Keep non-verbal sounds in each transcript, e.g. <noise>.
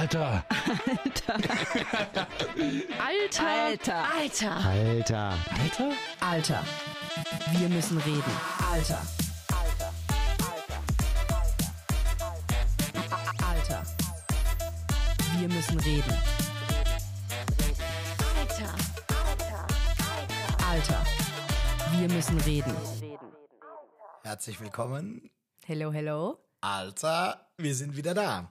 Alter. <laughs> Alter. Alter. Alter. Alter. Alter? Alter. Wir müssen reden. Alter. Alter. Wir müssen reden. Alter. Alter. Wir müssen reden. Herzlich willkommen. Hello, hello. Alter, wir sind wieder da.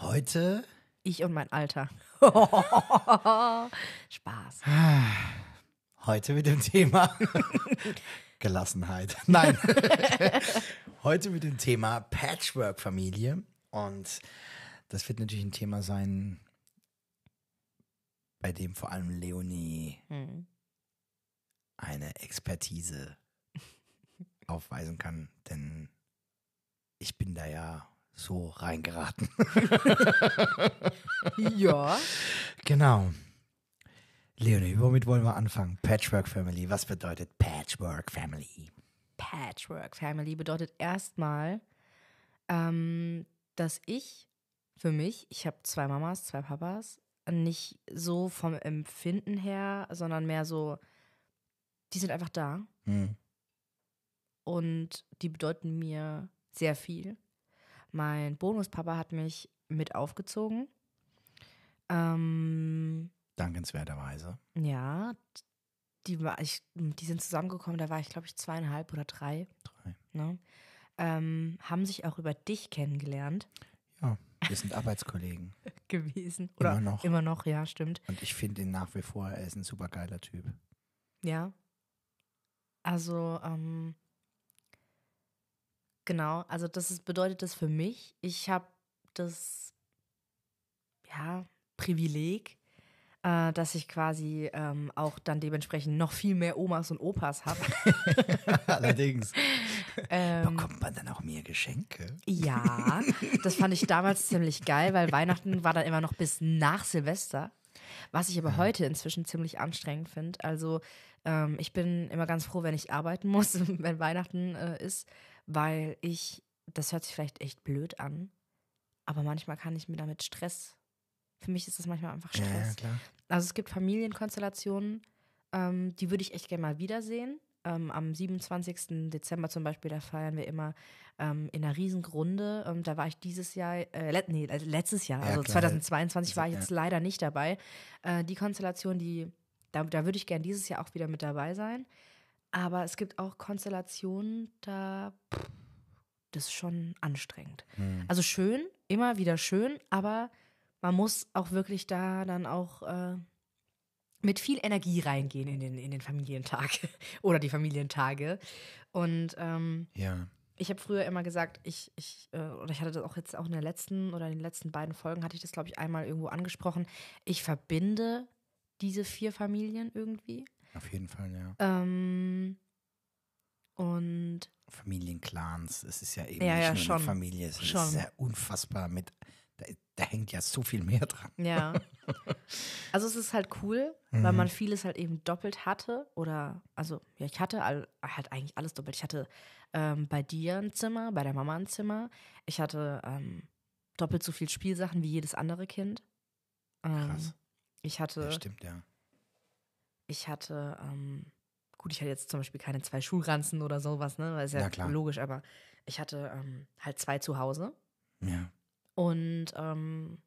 Heute, Ich und mein Alter. <laughs> Spaß. heute mit dem Thema <laughs> Gelassenheit. Nein. <laughs> heute mit dem Thema Patchwork-Familie. Und das wird natürlich ein Thema sein, bei dem vor allem Leonie eine Expertise aufweisen kann, denn ich bin da ja so reingeraten. <laughs> Ja. Genau. Leonie, womit wollen wir anfangen? Patchwork Family. Was bedeutet Patchwork Family? Patchwork Family bedeutet erstmal, ähm, dass ich für mich, ich habe zwei Mamas, zwei Papas, nicht so vom Empfinden her, sondern mehr so, die sind einfach da Hm. und die bedeuten mir sehr viel. Mein Bonuspapa hat mich mit aufgezogen. Ähm, Dankenswerterweise. ja, die, war ich, die sind zusammengekommen, da war ich, glaube ich, zweieinhalb oder drei. Drei. Ne? Ähm, haben sich auch über dich kennengelernt Ja, wir sind Arbeitskollegen. <laughs> gewesen. Immer Oder noch. Immer noch, ja, stimmt. Und ich finde ihn nach wie vor, er ist ein super geiler Typ. Ja. Also, ähm, genau, also das ist, bedeutet das für mich. Ich habe das, ja, Privileg, äh, dass ich quasi ähm, auch dann dementsprechend noch viel mehr Omas und Opas habe. <laughs> Allerdings. <laughs> ähm, Bekommt man dann auch mehr Geschenke? Ja, das fand ich damals ziemlich geil, weil Weihnachten war dann immer noch bis nach Silvester. Was ich aber heute inzwischen ziemlich anstrengend finde. Also ähm, ich bin immer ganz froh, wenn ich arbeiten muss, <laughs> wenn Weihnachten äh, ist, weil ich, das hört sich vielleicht echt blöd an, aber manchmal kann ich mir damit Stress. Für mich ist das manchmal einfach Ja, Stress. ja, klar. Also es gibt Familienkonstellationen, ähm, die würde ich echt gerne mal wiedersehen. Ähm, am 27. Dezember zum Beispiel, da feiern wir immer ähm, in einer Riesengrunde. Ähm, da war ich dieses Jahr, äh, let, nee, letztes Jahr, Ja, also klar. 2022 war ich Ja. jetzt leider nicht dabei. Äh, die Konstellation, die, da, da würde ich gerne dieses Jahr auch wieder mit dabei sein. Aber es gibt auch Konstellationen, da, pff, das ist schon anstrengend. Hm. Also schön, immer wieder schön, aber man muss auch wirklich da dann auch äh, mit viel Energie reingehen in den, in den Familientag <laughs> oder die Familientage. Und ähm, Ja. ich habe früher immer gesagt, ich, ich, äh, oder ich hatte das auch jetzt auch in der letzten oder in den letzten beiden Folgen hatte ich das, glaube ich, einmal irgendwo angesprochen. Ich verbinde diese vier Familien irgendwie. Auf jeden Fall, ja. Ähm, und Familienclans, es ist ja eben Ja, nicht ja, nur schon. eine Familie, es Schon. ist sehr unfassbar mit, da, da hängt ja so viel mehr dran. Ja. <laughs> Also es ist halt cool, weil man vieles halt eben doppelt hatte. Oder, also, ja, ich hatte all, halt eigentlich alles doppelt. Ich hatte ähm, bei dir ein Zimmer, bei der Mama ein Zimmer. Ich hatte ähm, doppelt so viel Spielsachen wie jedes andere Kind. Ähm, Krass. Ich hatte, Ja, stimmt, ja. Ich hatte, ähm, gut, ich hatte jetzt zum Beispiel keine zwei Schulranzen oder sowas, ne? Das ist ja, Ja, logisch, aber ich hatte ähm, halt zwei zu Hause. Ja. Und ähm,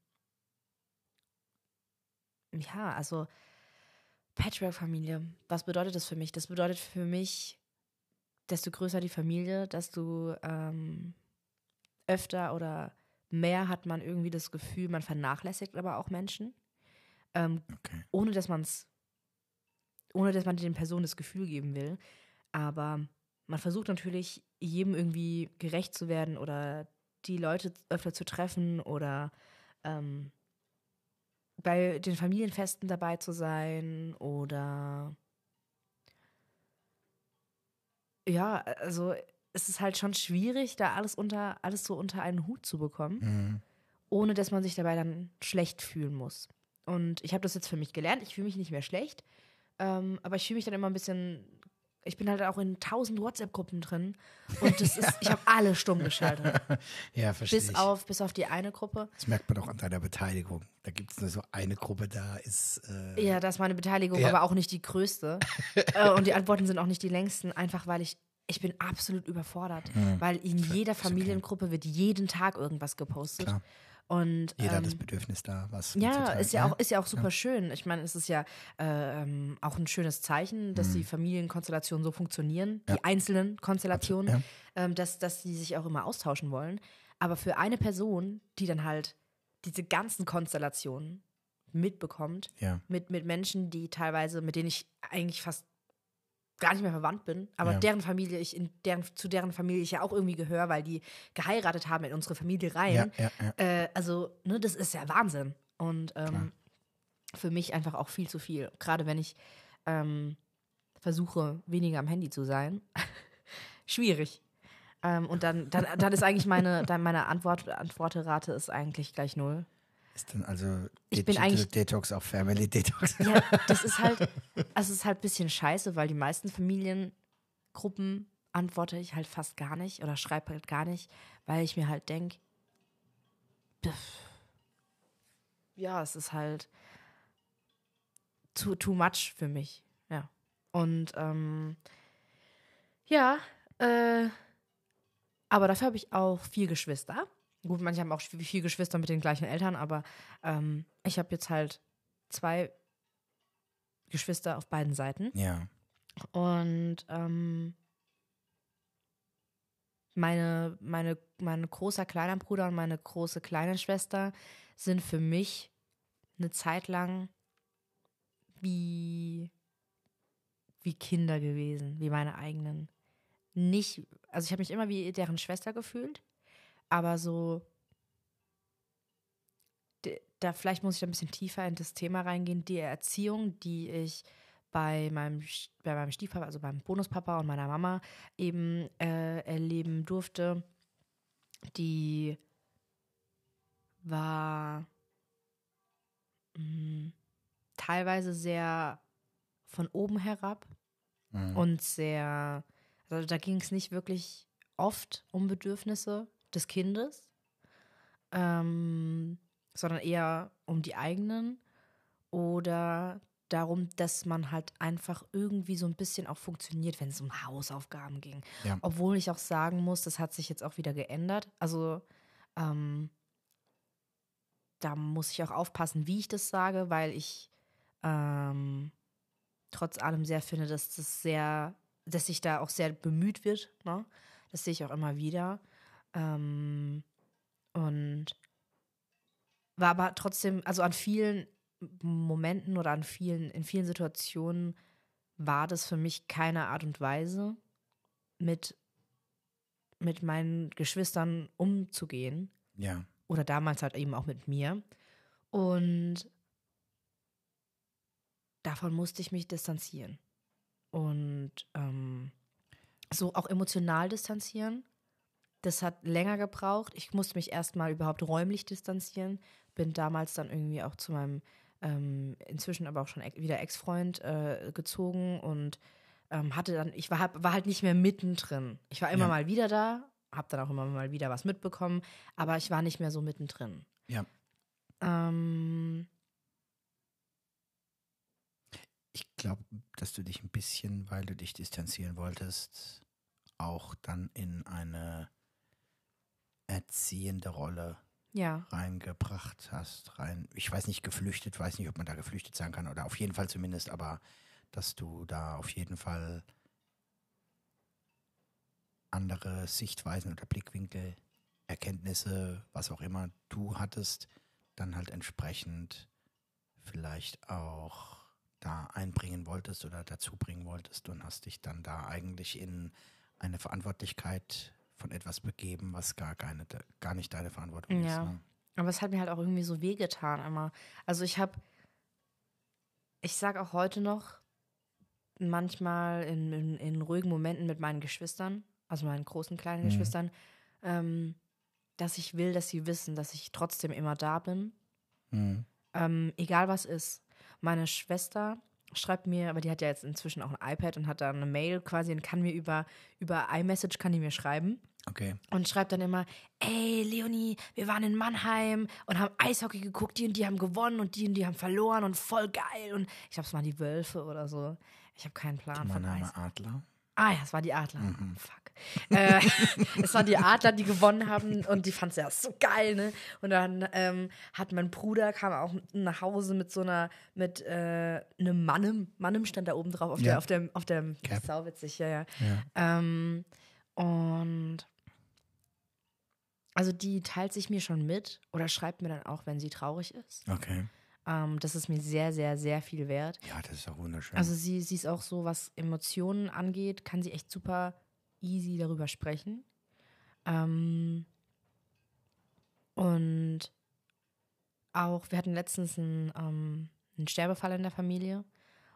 ja, also Patchwork-Familie, was bedeutet das für mich? Das bedeutet für mich, desto größer die Familie, desto ähm, öfter oder mehr hat man irgendwie das Gefühl, man vernachlässigt aber auch Menschen, ähm, Okay. ohne dass man es, ohne dass man den Personen das Gefühl geben will. Aber man versucht natürlich, jedem irgendwie gerecht zu werden oder die Leute öfter zu treffen oder ähm, bei den Familienfesten dabei zu sein oder ja, also es ist halt schon schwierig, da alles unter alles so unter einen Hut zu bekommen, Mhm. ohne dass man sich dabei dann schlecht fühlen muss. Und ich habe das jetzt für mich gelernt. Ich fühle mich nicht mehr schlecht, ähm, aber ich fühle mich dann immer ein bisschen ich bin halt auch in tausend WhatsApp-Gruppen drin und das ist, ich habe alle stumm geschaltet. <laughs> Ja, verstehe bis ich. auf, bis auf die eine Gruppe. das merkt man auch an deiner Beteiligung. Da gibt es nur so eine Gruppe, da ist. Äh, Ja, das ist meine Beteiligung, Ja. aber auch nicht die größte. <laughs> äh, und die Antworten sind auch nicht die längsten, einfach weil ich, ich bin absolut überfordert. Hm. Weil in jeder Familiengruppe wird jeden Tag irgendwas gepostet. Klar. Und jeder hat ähm, das Bedürfnis da, was ja, ist ja, auch, ist ja auch super schön. Ich meine, es ist ja äh, ähm, auch ein schönes Zeichen, dass Mhm. die Familienkonstellationen so funktionieren, die einzelnen Konstellationen, Ja. ähm, dass, dass die sich auch immer austauschen wollen. Aber für eine Person, die dann halt diese ganzen Konstellationen mitbekommt, Ja. mit, mit Menschen, die teilweise, mit denen ich eigentlich fast gar nicht mehr verwandt bin, aber Ja. deren Familie, ich in deren, zu deren Familie ich ja auch irgendwie gehöre, weil die geheiratet haben in unsere Familie rein. Ja, ja. Äh, also, ne, das ist ja Wahnsinn. Und ähm, für mich einfach auch viel zu viel. Gerade wenn ich ähm, versuche, weniger am Handy zu sein. <laughs> Schwierig. Ähm, und dann, dann, dann ist eigentlich meine, dann meine Antwort, Antworterate ist eigentlich gleich null. Ist dann also Ich bin eigentlich- Detox auch Family Detox? <laughs> Ja, das ist halt, also es ist halt ein bisschen scheiße, weil die meisten Familiengruppen antworte ich halt fast gar nicht oder schreibe halt gar nicht, weil ich mir halt denke, ja, es ist halt too, too much für mich. Ja. Und ähm, ja, äh, aber dafür habe ich auch vier Geschwister. Gut, manche haben auch vier Geschwister mit den gleichen Eltern, aber ähm, ich habe jetzt halt zwei Geschwister auf beiden Seiten. Ja. Und ähm, meine, meine, mein großer kleiner Bruder und meine große kleine Schwester sind für mich eine Zeit lang wie, wie Kinder gewesen, wie meine eigenen. Nicht, also ich habe mich immer wie deren Schwester gefühlt, aber so, da vielleicht muss ich ein bisschen tiefer in das Thema reingehen, die Erziehung, die ich bei meinem, bei meinem Stiefpapa, also beim Bonuspapa und meiner Mama eben äh, erleben durfte, die war mh, teilweise sehr von oben herab Mhm. und sehr, also da ging es nicht wirklich oft um Bedürfnisse des Kindes, ähm, sondern eher um die eigenen oder darum, dass man halt einfach irgendwie so ein bisschen auch funktioniert, wenn es um Hausaufgaben ging. Ja. Obwohl ich auch sagen muss, das hat sich jetzt auch wieder geändert. Also ähm, da muss ich auch aufpassen, wie ich das sage, weil ich ähm, trotz allem sehr finde, dass das sehr, dass sich da auch sehr bemüht wird. Ne? Das sehe ich auch immer wieder. Ähm, und war aber trotzdem, also an vielen Momenten oder an vielen, in vielen Situationen war das für mich keine Art und Weise, mit, mit meinen Geschwistern umzugehen Ja. oder damals halt eben auch mit mir. Und davon musste ich mich distanzieren. Und ähm, so auch emotional distanzieren. Das hat länger gebraucht. Ich musste mich erstmal überhaupt räumlich distanzieren. Bin damals dann irgendwie auch zu meinem ähm, inzwischen aber auch schon wieder Ex-Freund äh, gezogen und ähm, hatte dann, ich war, hab- war halt nicht mehr mittendrin. Ich war immer Ja. mal wieder da, habe dann auch immer mal wieder was mitbekommen, aber ich war nicht mehr so mittendrin. Ja. Ähm, Ich glaube, dass du dich ein bisschen, weil du dich distanzieren wolltest, auch dann in eine erziehende Rolle ja, reingebracht hast. Rein, ich weiß nicht, geflüchtet, weiß nicht, ob man da geflüchtet sein kann oder auf jeden Fall zumindest, aber dass du da auf jeden Fall andere Sichtweisen oder Blickwinkel, Erkenntnisse, was auch immer du hattest, dann halt entsprechend vielleicht auch da einbringen wolltest oder dazu bringen wolltest und hast dich dann da eigentlich in eine Verantwortlichkeit von etwas begeben, was gar, keine, gar nicht deine Verantwortung Ja. ist. Ne? aber es hat mir halt auch irgendwie so wehgetan immer. Also ich habe, ich sag auch heute noch, manchmal in, in, in ruhigen Momenten mit meinen Geschwistern, also meinen großen, kleinen Mhm. Geschwistern, ähm, dass ich will, dass sie wissen, dass ich trotzdem immer da bin. Mhm. Ähm, egal was ist. Meine Schwester schreibt mir, aber die hat ja jetzt inzwischen auch ein iPad und hat da eine Mail quasi und kann mir über, über iMessage kann die mir schreiben. Okay. Und schreibt dann immer, ey Leonie, wir waren in Mannheim und haben Eishockey geguckt, die und die haben gewonnen und die und die haben verloren und voll geil. Und ich glaube, es waren die Wölfe oder so. Ich habe keinen Plan Mein von Eis. Adler. Ah ja, es war die Adler. Fuck. Äh, <laughs> es waren die Adler, die gewonnen haben und die fand es ja so geil, ne? Und dann ähm, hat mein Bruder, kam auch nach Hause mit so einer, mit äh, einem Mannem, Mannem stand da oben drauf, auf Ja. der, auf dem, auf dem, Cap. sauwitzig, ja, ja. Ja. Ähm, und also die teilt sich mir schon mit oder schreibt mir dann auch, wenn sie traurig ist. Okay. Ähm, das ist mir sehr, sehr, sehr viel wert. Ja, das ist auch wunderschön. Also sie, sie ist auch so, was Emotionen angeht, kann sie echt super easy darüber sprechen. Ähm, und auch, wir hatten letztens einen, ähm, einen Sterbefall in der Familie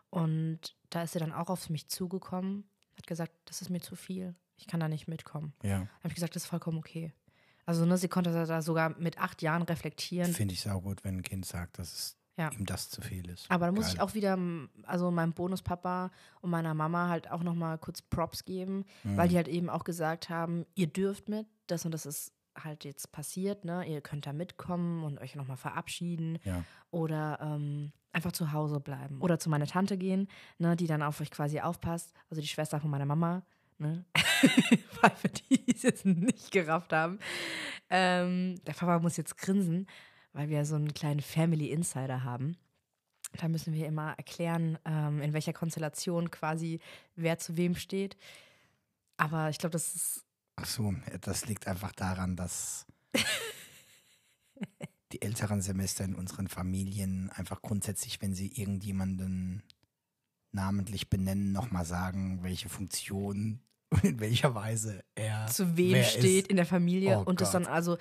und da ist sie dann auch auf mich zugekommen, hat gesagt, das ist mir zu viel, ich kann da nicht mitkommen. ja, Habe ich gesagt, das ist vollkommen okay. Also ne, sie konnte da sogar mit acht Jahren reflektieren. finde ich saugut, wenn ein Kind sagt, dass es Ja. ihm das zu viel ist. Aber da muss Geil. ich auch wieder, also meinem Bonuspapa und meiner Mama halt auch nochmal kurz Props geben, Mhm. weil die halt eben auch gesagt haben, ihr dürft mit, das und das ist halt jetzt passiert, ne? Ihr könnt da mitkommen und euch nochmal verabschieden Ja. oder ähm, einfach zu Hause bleiben. Oder zu meiner Tante gehen, ne, die dann auf euch quasi aufpasst, also die Schwester von meiner Mama, ne? <laughs> Weil für die die es <laughs> jetzt nicht gerafft haben. Ähm, der Papa muss jetzt grinsen, weil wir so einen kleinen Family Insider haben. Da müssen wir immer erklären, ähm, in welcher Konstellation quasi wer zu wem steht. Aber ich glaube, das ist Ach so, das liegt einfach daran, dass <laughs> die älteren Semester in unseren Familien einfach grundsätzlich, wenn sie irgendjemanden namentlich benennen, nochmal sagen, welche Funktion und <laughs> in welcher Weise er zu wem steht ist. in der Familie Oh und das Gott. dann also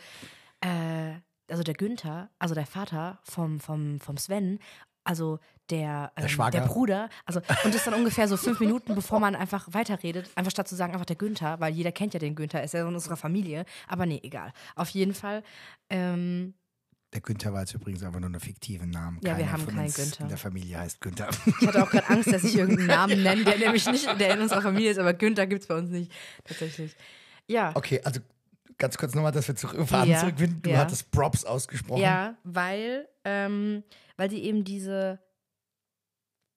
äh, also der Günther, also der Vater vom, vom, vom Sven, also der, ähm, Schwager. der Bruder, also und das dann ungefähr so fünf Minuten, bevor man einfach weiterredet, einfach statt zu sagen, einfach der Günther, weil jeder kennt ja den Günther, ist ja in unserer Familie, aber nee, egal. Auf jeden Fall, ähm, Der Günther war jetzt übrigens einfach nur einen fiktiven Namen. Ja, wir Keiner haben von keinen Günther. In der Familie heißt Günther. ich hatte auch gerade Angst, dass ich irgendeinen Namen <laughs> nenne, der nämlich nicht, der in unserer Familie ist, aber Günther gibt es bei uns nicht, tatsächlich. Ja. Okay, also ganz kurz nochmal, dass wir zurückfahren <laughs> Ja, zurückfinden. Du ja. hattest Props ausgesprochen. Ja, weil, ähm, weil die eben diese,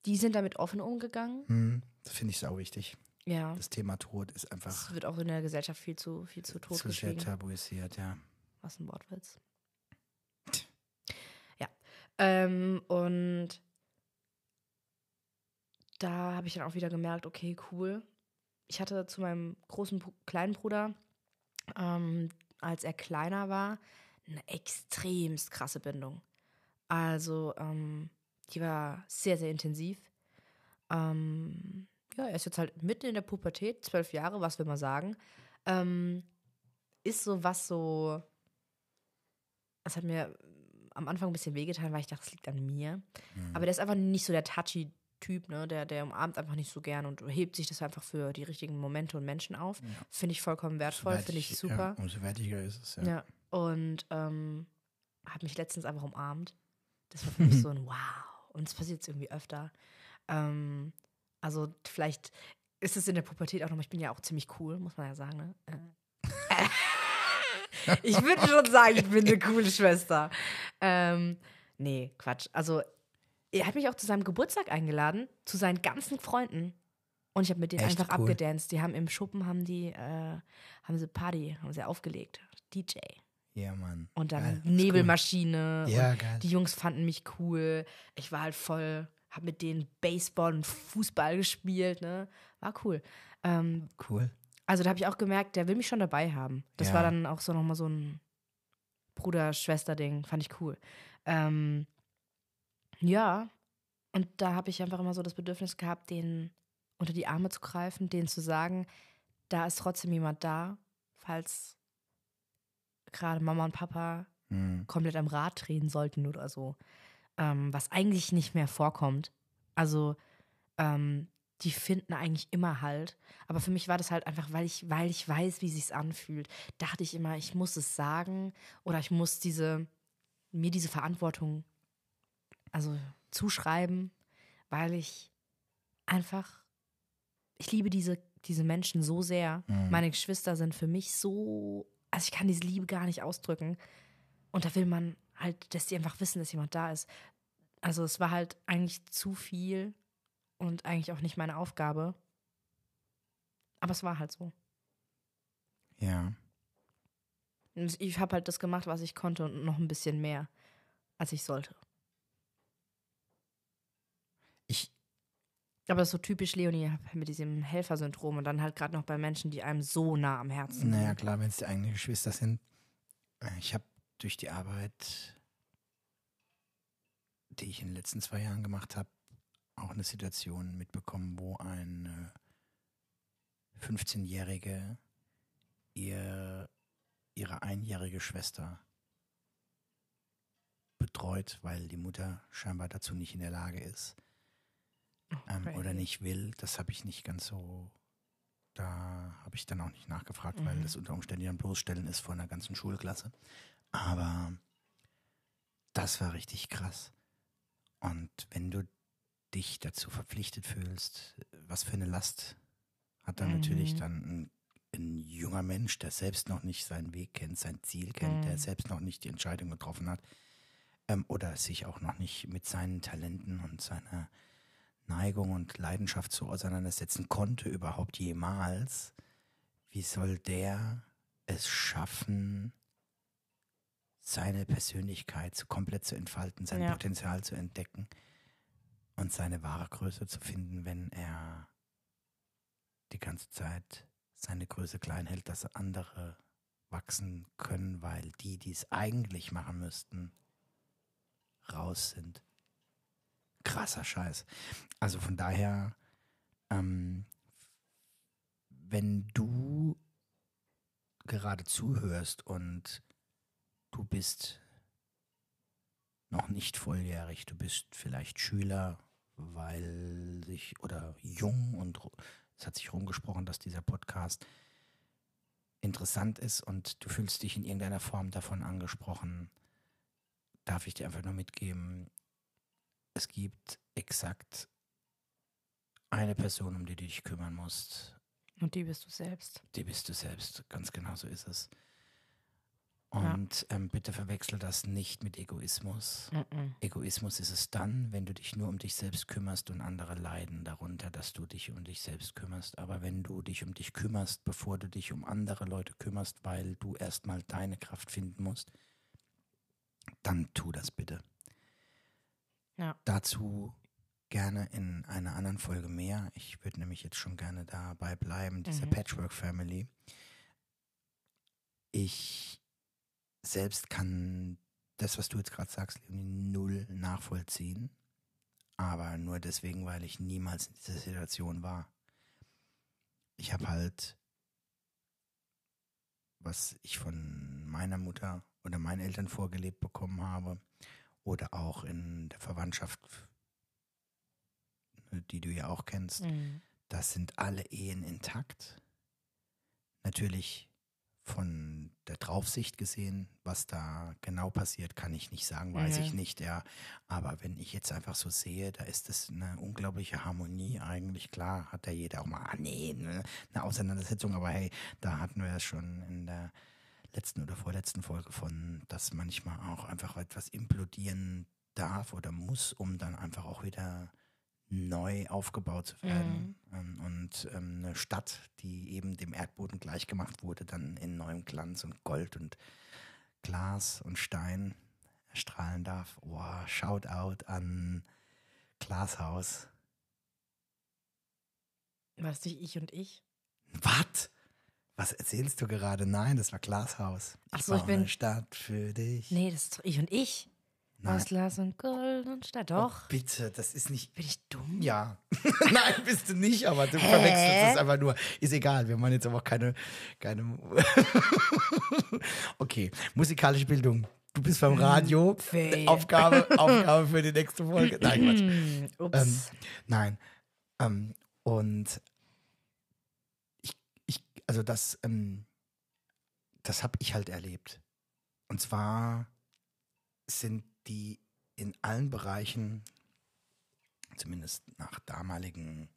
die sind damit offen umgegangen. Hm, das finde ich sau wichtig. Ja. Das Thema Tod ist einfach Das wird auch in der Gesellschaft viel zu, viel zu tot zu sehr tabuisiert, ja. Was ein Wortwitz. Ähm, und da habe ich dann auch wieder gemerkt, okay, cool. Ich hatte zu meinem großen, kleinen Bruder, ähm, als er kleiner war, eine extremst krasse Bindung. Also, ähm, die war sehr, sehr intensiv. Ähm, ja, er ist jetzt halt mitten in der Pubertät, zwölf Jahre, was will man sagen. Ähm, ist so was so. Es hat mir am Anfang ein bisschen wehgetan, weil ich dachte, es liegt an mir. Aber der ist einfach nicht so der touchy Typ, ne? Der, der umarmt einfach nicht so gern und hebt sich das einfach für die richtigen Momente und Menschen auf. Finde ich vollkommen wertvoll, finde ich super. Ja, umso wertiger ist es, ja. Ja. Und ähm, hat mich letztens einfach umarmt. Das war für <laughs> mich so ein Wow. Und es passiert jetzt irgendwie öfter. Ähm, also vielleicht ist es in der Pubertät auch noch, ich bin ja auch ziemlich cool, muss man ja sagen. Ne? Äh. <laughs> <laughs> <laughs> ich würde schon sagen, ich bin eine coole Schwester. Ähm, nee, Quatsch. Also er hat mich auch zu seinem Geburtstag eingeladen, zu seinen ganzen Freunden. Und ich habe mit denen Echt einfach cool. abgedanced. Die haben im Schuppen haben die, äh, haben sie Party, haben sie aufgelegt. DJ. Ja, Mann. Und dann Geil, Nebelmaschine. cool. Ja, geil. Die Jungs fanden mich cool. Ich war halt voll, hab mit denen Baseball und Fußball gespielt, ne? War cool. Ähm, Cool. Also da habe ich auch gemerkt, der will mich schon dabei haben. Das Ja. war dann auch so nochmal so ein Bruder-Schwester-Ding. Fand ich cool. Ähm, ja. Und da habe ich einfach immer so das Bedürfnis gehabt, den unter die Arme zu greifen, denen zu sagen, da ist trotzdem jemand da, falls gerade Mama und Papa Hm. komplett am Rad drehen sollten oder so. Ähm, was eigentlich nicht mehr vorkommt. Also, ähm, die finden eigentlich immer halt. Aber für mich war das halt einfach, weil ich, weil ich weiß, wie sich's anfühlt, dachte ich immer, ich muss es sagen oder ich muss diese, mir diese Verantwortung, also zuschreiben, weil ich einfach, ich liebe diese, diese Menschen so sehr. Meine Geschwister sind für mich so, also ich kann diese Liebe gar nicht ausdrücken. Und da will man halt, dass die einfach wissen, dass jemand da ist. Also es war halt eigentlich zu viel und eigentlich auch nicht meine Aufgabe. Aber es war halt so. Ja. Ich habe halt das gemacht, was ich konnte und noch ein bisschen mehr, als ich sollte. Ich, Aber das ist so typisch Leonie mit diesem Helfersyndrom und dann halt gerade noch bei Menschen, die einem so nah am Herzen naja, sind. klar, wenn es die eigenen Geschwister sind. Äh, Ich habe durch die Arbeit, die ich in den letzten zwei Jahren gemacht habe, auch eine Situation mitbekommen, wo eine 15-Jährige ihr, ihre einjährige Schwester betreut, weil die Mutter scheinbar dazu nicht in der Lage ist ähm, oder nicht will. Das habe ich nicht ganz so, da habe ich dann auch nicht nachgefragt, weil Mhm. das unter Umständen ja ein Bloßstellen ist vor einer ganzen Schulklasse. Aber das war richtig krass. Und wenn du dich dazu verpflichtet fühlst, was für eine Last hat dann natürlich Mhm. dann ein, ein junger Mensch, der selbst noch nicht seinen Weg kennt, sein Ziel kennt, der Mhm. selbst noch nicht die Entscheidung getroffen hat ähm, oder sich auch noch nicht mit seinen Talenten und seiner Neigung und Leidenschaft so auseinandersetzen konnte, überhaupt jemals, wie soll der es schaffen, seine Persönlichkeit komplett zu entfalten, sein Ja. Potenzial zu entdecken und seine wahre Größe zu finden, wenn er die ganze Zeit seine Größe klein hält, dass andere wachsen können, weil die, die es eigentlich machen müssten, raus sind. Krasser Scheiß. Also von daher, ähm, wenn du gerade zuhörst und du bist noch nicht volljährig, du bist vielleicht Schüler, weil sich oder jung und es hat sich rumgesprochen, dass dieser Podcast interessant ist und du fühlst dich in irgendeiner Form davon angesprochen, darf ich dir einfach nur mitgeben, es gibt exakt eine Person, um die du dich kümmern musst. Und die bist du selbst. Die bist du selbst. Ganz genau so ist es. Ja. Und ähm, bitte verwechsel das nicht mit Egoismus. Mhm. Egoismus ist es dann, wenn du dich nur um dich selbst kümmerst und andere leiden darunter, dass du dich um dich selbst kümmerst. Aber wenn du dich um dich kümmerst, bevor du dich um andere Leute kümmerst, weil du erstmal deine Kraft finden musst, dann tu das bitte. Ja. Dazu gerne in einer anderen Folge mehr. Ich würde nämlich jetzt schon gerne dabei bleiben, dieser Mhm. Patchwork Family. Ich selbst kann das, was du jetzt gerade sagst, null nachvollziehen. Aber nur deswegen, weil ich niemals in dieser Situation war. Ich habe halt, was ich von meiner Mutter oder meinen Eltern vorgelebt bekommen habe, oder auch in der Verwandtschaft, die du ja auch kennst, Mhm. das sind alle Ehen intakt. Natürlich von der Draufsicht gesehen, was da genau passiert, kann ich nicht sagen, weiß Mhm. ich nicht, ja. Aber wenn ich jetzt einfach so sehe, da ist es eine unglaubliche Harmonie eigentlich. Klar hat ja jeder auch mal, ah nee, ne, eine Auseinandersetzung, aber hey, da hatten wir es schon in der letzten oder vorletzten Folge von, dass manchmal auch einfach etwas implodieren darf oder muss, um dann einfach auch wieder neu aufgebaut zu werden. Ähm, Und ähm, eine Stadt, die eben dem Erdboden gleichgemacht wurde, dann in neuem Glanz und Gold und Glas und Stein erstrahlen darf. Wow, Shoutout an Glashaus. War das nicht ich und ich? Was? Was erzählst du gerade? Nein, das war Glashaus. Ach so, ich baue bin- eine Stadt für dich. Nee, das ist doch ich und ich. Nein. Aus Glas und Gold und Stahl. Doch. Oh, bitte, das ist nicht. Bin ich dumm? Ja. <laughs> Nein, bist du nicht, aber du verwechselst es einfach nur. Ist egal, wir machen jetzt aber auch keine. keine <laughs> okay, musikalische Bildung. Du bist beim Radio. Fee. Aufgabe, Aufgabe für die nächste Folge. <clears throat> Nein, Quatsch. Hm, ups. Ähm, nein. Ähm, und ich, ich, also das, ähm, das habe ich halt erlebt. Und zwar sind die in allen Bereichen zumindest nach damaligen,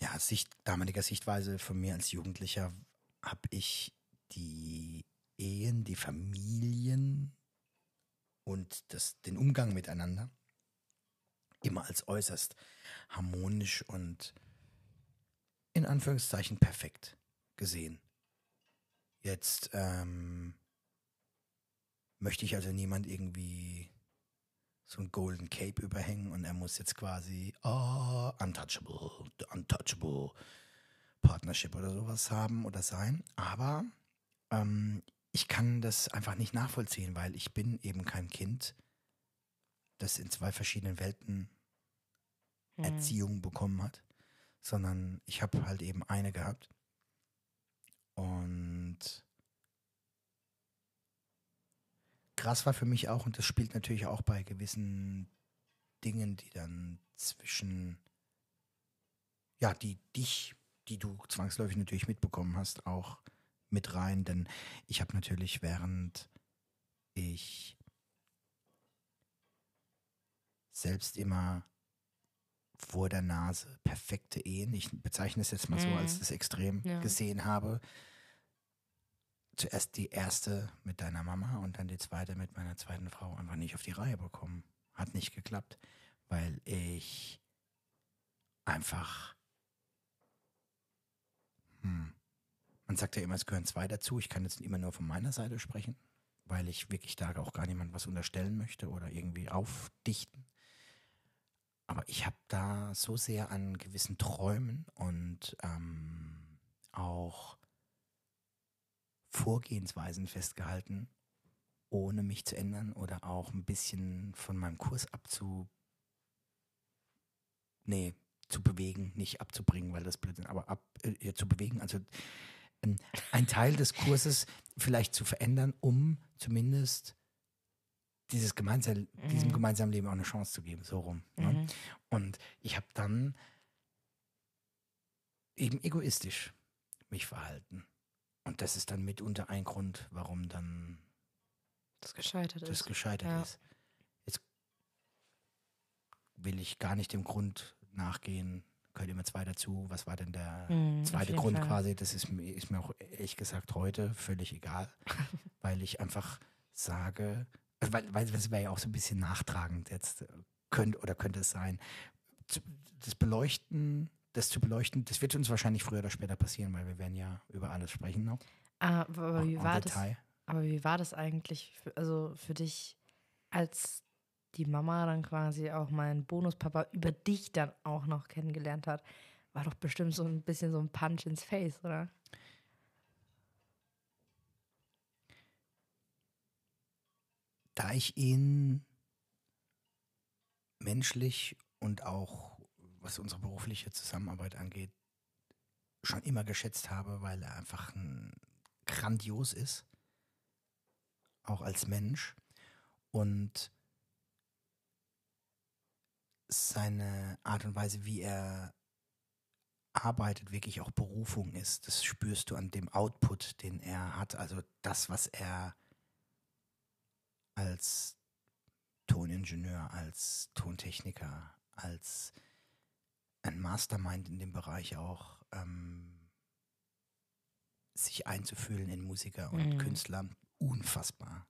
ja, Sicht, damaliger Sichtweise von mir als Jugendlicher, habe ich die Ehen, die Familien und das, den Umgang miteinander immer als äußerst harmonisch und in Anführungszeichen perfekt gesehen. Jetzt ähm, möchte ich also niemand irgendwie so ein Golden Cape überhängen und er muss jetzt quasi oh, untouchable, untouchable Partnership oder sowas haben oder sein. Aber ähm, ich kann das einfach nicht nachvollziehen, weil ich bin eben kein Kind, das in zwei verschiedenen Welten hm. Erziehung bekommen hat, sondern ich habe halt eben eine gehabt. Und krass war für mich auch, und das spielt natürlich auch bei gewissen Dingen, die dann zwischen, ja, die dich, die du zwangsläufig natürlich mitbekommen hast, auch mit rein. Denn ich habe natürlich, während ich selbst immer vor der Nase perfekte Ehen, ich bezeichne es jetzt mal so mhm. als das Extrem ja. gesehen habe. Zuerst die erste mit deiner Mama und dann die zweite mit meiner zweiten Frau einfach nicht auf die Reihe bekommen. Hat nicht geklappt, weil ich einfach, hm, man sagt ja immer, es gehören zwei dazu. Ich kann jetzt immer nur von meiner Seite sprechen, weil ich wirklich da auch gar niemand was unterstellen möchte oder irgendwie aufdichten. Aber ich habe da so sehr an gewissen Träumen und ähm, auch Vorgehensweisen festgehalten, ohne mich zu ändern oder auch ein bisschen von meinem Kurs abzu. Nee, zu bewegen, nicht abzubringen, weil das Blödsinn, aber ab, äh, zu bewegen, also ähm, ein Teil des Kurses vielleicht zu verändern, um zumindest dieses gemeinsam, mhm. diesem gemeinsamen Leben auch eine Chance zu geben, so rum. Ne? Mhm. Und ich habe dann eben egoistisch mich verhalten. Und das ist dann mitunter ein Grund, warum dann das gescheitert das ist. Gescheitert ja. ist. Jetzt will ich gar nicht dem Grund nachgehen, gehört immer zwei dazu. Was war denn der mhm, zweite Grund Fall. quasi? Das ist, ist mir auch ehrlich gesagt heute völlig egal, <laughs> weil ich einfach sage, weil, weil das wäre ja auch so ein bisschen nachtragend jetzt, könnte oder könnte es sein. Das Beleuchten, das zu beleuchten, das wird uns wahrscheinlich früher oder später passieren, weil wir werden ja über alles sprechen noch. Ah, aber, wie war das, aber wie war das eigentlich für, also für dich, als die Mama dann quasi auch meinen Bonuspapa über dich dann auch noch kennengelernt hat? War doch bestimmt so ein bisschen so ein Punch ins Face, oder? da ich ihn menschlich und auch was unsere berufliche Zusammenarbeit angeht, schon immer geschätzt habe, weil er einfach ein grandios ist, auch als Mensch und seine Art und Weise, wie er arbeitet, wirklich auch Berufung ist. Das spürst du an dem Output, den er hat, also das, was er als Toningenieur, als Tontechniker, als ein Mastermind in dem Bereich auch, ähm, sich einzufühlen in Musiker und mhm. Künstler, unfassbar.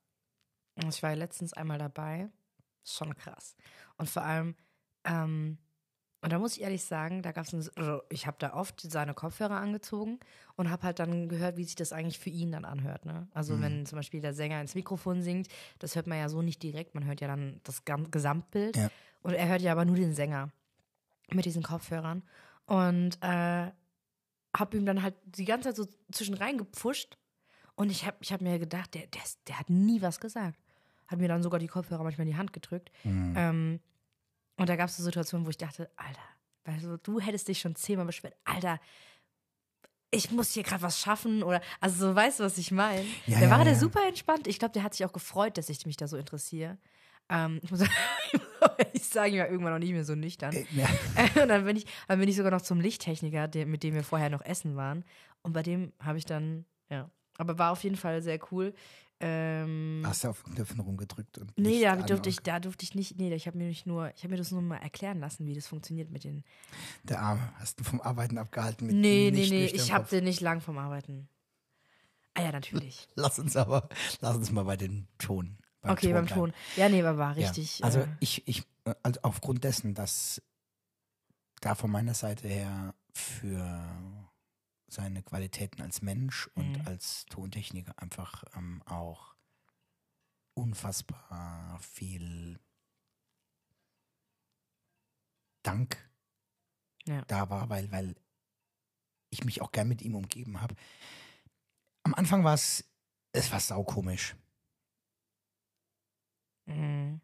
Ich war ja letztens einmal dabei, schon krass. Und vor allem, ähm, und da muss ich ehrlich sagen, da gab es, also ich habe da oft seine Kopfhörer angezogen und habe halt dann gehört, wie sich das eigentlich für ihn dann anhört. Ne? Also mhm. wenn zum Beispiel der Sänger ins Mikrofon singt, das hört man ja so nicht direkt, man hört ja dann das Gesamtbild. Ja. Und er hört ja aber nur den Sänger mit diesen Kopfhörern. Und äh, habe ihm dann halt die ganze Zeit so zwischen reingepfuscht. Und ich habe ich hab mir gedacht, der, der, der hat nie was gesagt. Hat mir dann sogar die Kopfhörer manchmal in die Hand gedrückt. Mhm. Ähm, und da gab es so Situationen, wo ich dachte, Alter, also du hättest dich schon zehnmal beschwert, Alter, ich muss hier gerade was schaffen oder also so weißt du, was ich meine. Ja, der ja, war ja. der super entspannt. Ich glaube, der hat sich auch gefreut, dass ich mich da so interessiere. Ähm, ich muss <laughs> ich sage ja irgendwann noch nicht mehr so nüchtern. Äh, ja. <laughs> und dann bin ich, dann bin ich sogar noch zum Lichttechniker, der, mit dem wir vorher noch essen waren. Und bei dem habe ich dann, ja, aber war auf jeden Fall sehr cool. Ähm, Hast du auf den Knöpfen rumgedrückt? Und nee, da durfte ich, da durfte ich nicht, nee, ich habe mir nicht nur, ich habe mir das nur mal erklären lassen, wie das funktioniert mit den. Der Arme, hast du vom Arbeiten abgehalten mit Nee, nee, nee, ich habe den nicht lang vom Arbeiten. Ah ja, natürlich. Lass uns aber, lass uns mal bei dem Ton. Beim okay, beim bleiben. Ton. Ja, nee, aber war richtig. Ja. Also äh, ich, ich, also aufgrund dessen, dass da von meiner Seite her für seine Qualitäten als Mensch und Mhm. als Tontechniker einfach ähm, auch unfassbar viel Dank Ja. da war, weil, weil ich mich auch gern mit ihm umgeben habe. Am Anfang war es, es war saukomisch. Mhm.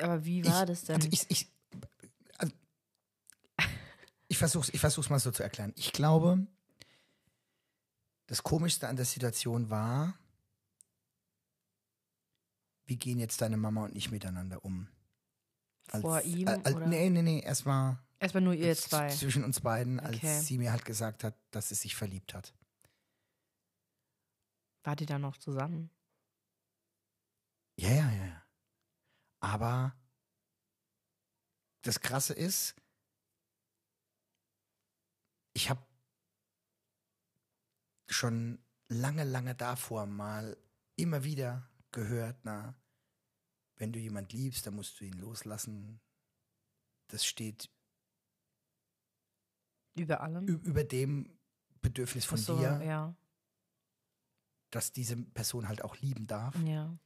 Aber wie war ich, das denn? Also ich, ich, also ich versuche ich versuch's mal so zu erklären. Ich glaube, das Komischste an der Situation war, wie gehen jetzt deine Mama und ich miteinander um? Vor ihm, äh, äh, oder? Nee, nee, nee, erstmal Erstmal nur ihr zwei. zwischen uns beiden, als Okay. sie mir halt gesagt hat, dass sie sich verliebt hat. Wart ihr dann noch zusammen? Ja, ja, ja. Aber das Krasse ist, ich habe schon lange, lange davor mal immer wieder gehört, na, wenn du jemand liebst, dann musst du ihn loslassen. Das steht Über allem? über dem Bedürfnis von so, dir, Ja. dass diese Person halt auch lieben darf. Ja.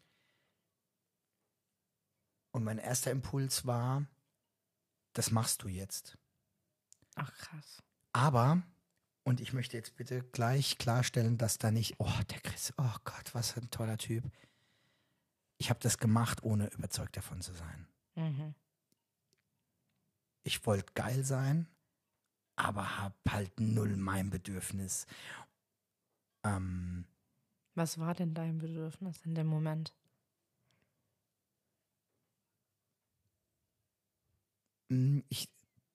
Und mein erster Impuls war, das machst du jetzt. Ach krass. Aber, und ich möchte jetzt bitte gleich klarstellen, dass da nicht, oh, der Chris, oh Gott, was ein toller Typ. Ich habe das gemacht, ohne überzeugt davon zu sein. Mhm. Ich wollte geil sein, aber hab halt null mein Bedürfnis. Ähm, Was war denn dein Bedürfnis in dem Moment? Ich,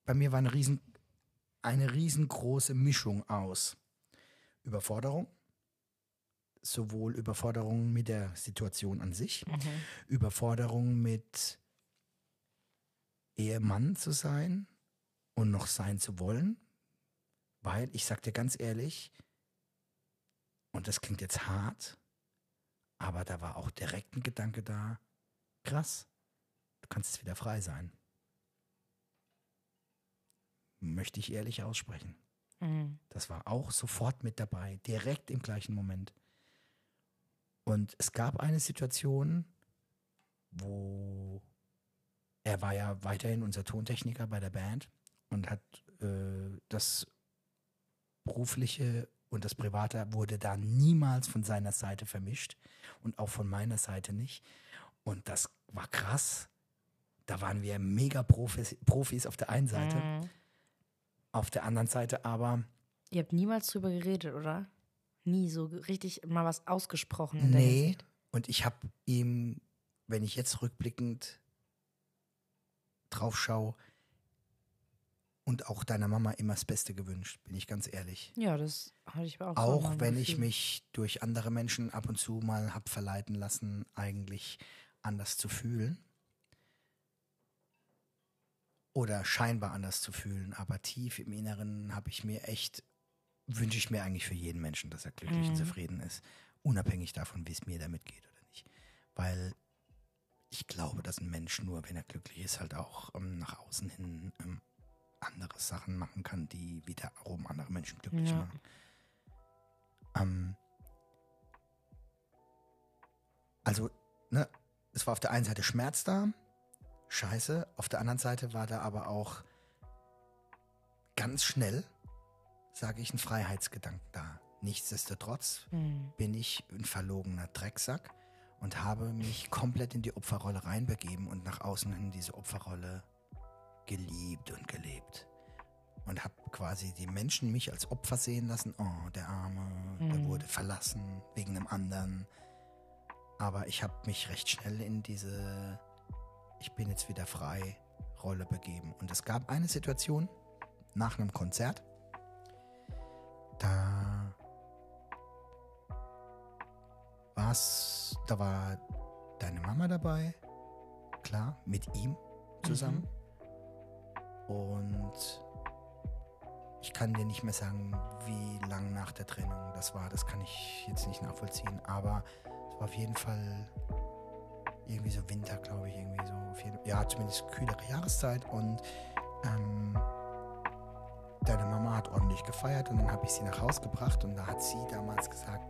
bei mir war eine, riesen, eine riesengroße Mischung aus Überforderung, sowohl Überforderung mit der Situation an sich, Mhm. Überforderung mit Ehemann zu sein und noch sein zu wollen, weil ich sag dir ganz ehrlich, und das klingt jetzt hart, aber da war auch direkt ein Gedanke da, krass, du kannst jetzt wieder frei sein. Möchte ich ehrlich aussprechen. Mhm. Das war auch sofort mit dabei, direkt im gleichen Moment. Und es gab eine Situation, wo er war ja weiterhin unser Tontechniker bei der Band und hat äh, das berufliche und das private wurde da niemals von seiner Seite vermischt und auch von meiner Seite nicht. Und das war krass. Da waren wir mega Profis, Profis auf der einen Seite, Mhm. Auf der anderen Seite aber Ihr habt niemals drüber geredet, oder? Nie so richtig mal was ausgesprochen. In der Nee, Hinsicht. und ich habe ihm, wenn ich jetzt rückblickend drauf schaue, und auch deiner Mama immer das Beste gewünscht, bin ich ganz ehrlich. Ja, das hatte ich auch. Auch wenn ich mich durch andere Menschen ab und zu mal hab verleiten lassen, eigentlich anders zu fühlen. Oder scheinbar anders zu fühlen, aber tief im Inneren habe ich mir echt, wünsche ich mir eigentlich für jeden Menschen, dass er glücklich und Mhm. zufrieden ist, unabhängig davon, wie es mir damit geht oder nicht. Weil ich glaube, dass ein Mensch nur, wenn er glücklich ist, halt auch ähm, nach außen hin ähm, andere Sachen machen kann, die wiederum andere Menschen glücklich Ja. machen. Ähm, also, ne, es war auf der einen Seite Schmerz da, scheiße, auf der anderen Seite war da aber auch ganz schnell, sage ich, ein Freiheitsgedanken da. Nichtsdestotrotz Mhm. bin ich ein verlogener Drecksack und habe mich komplett in die Opferrolle reinbegeben und nach außen hin diese Opferrolle geliebt und gelebt. Und habe quasi die Menschen mich als Opfer sehen lassen. Oh, der Arme, der Mhm. wurde verlassen wegen einem anderen. Aber ich habe mich recht schnell in diese Ich bin jetzt wieder frei Rolle begeben. Und es gab eine Situation nach einem Konzert. Da war war's, da war deine Mama dabei, klar, mit ihm zusammen. Und ich kann dir nicht mehr sagen, wie lang nach der Trennung das war. Das kann ich jetzt nicht nachvollziehen. Aber es war auf jeden Fall irgendwie so Winter, glaube ich, irgendwie so. Jeden, ja, zumindest kühlere Jahreszeit. Und ähm, deine Mama hat ordentlich gefeiert und dann habe ich sie nach Hause gebracht und da hat sie damals gesagt,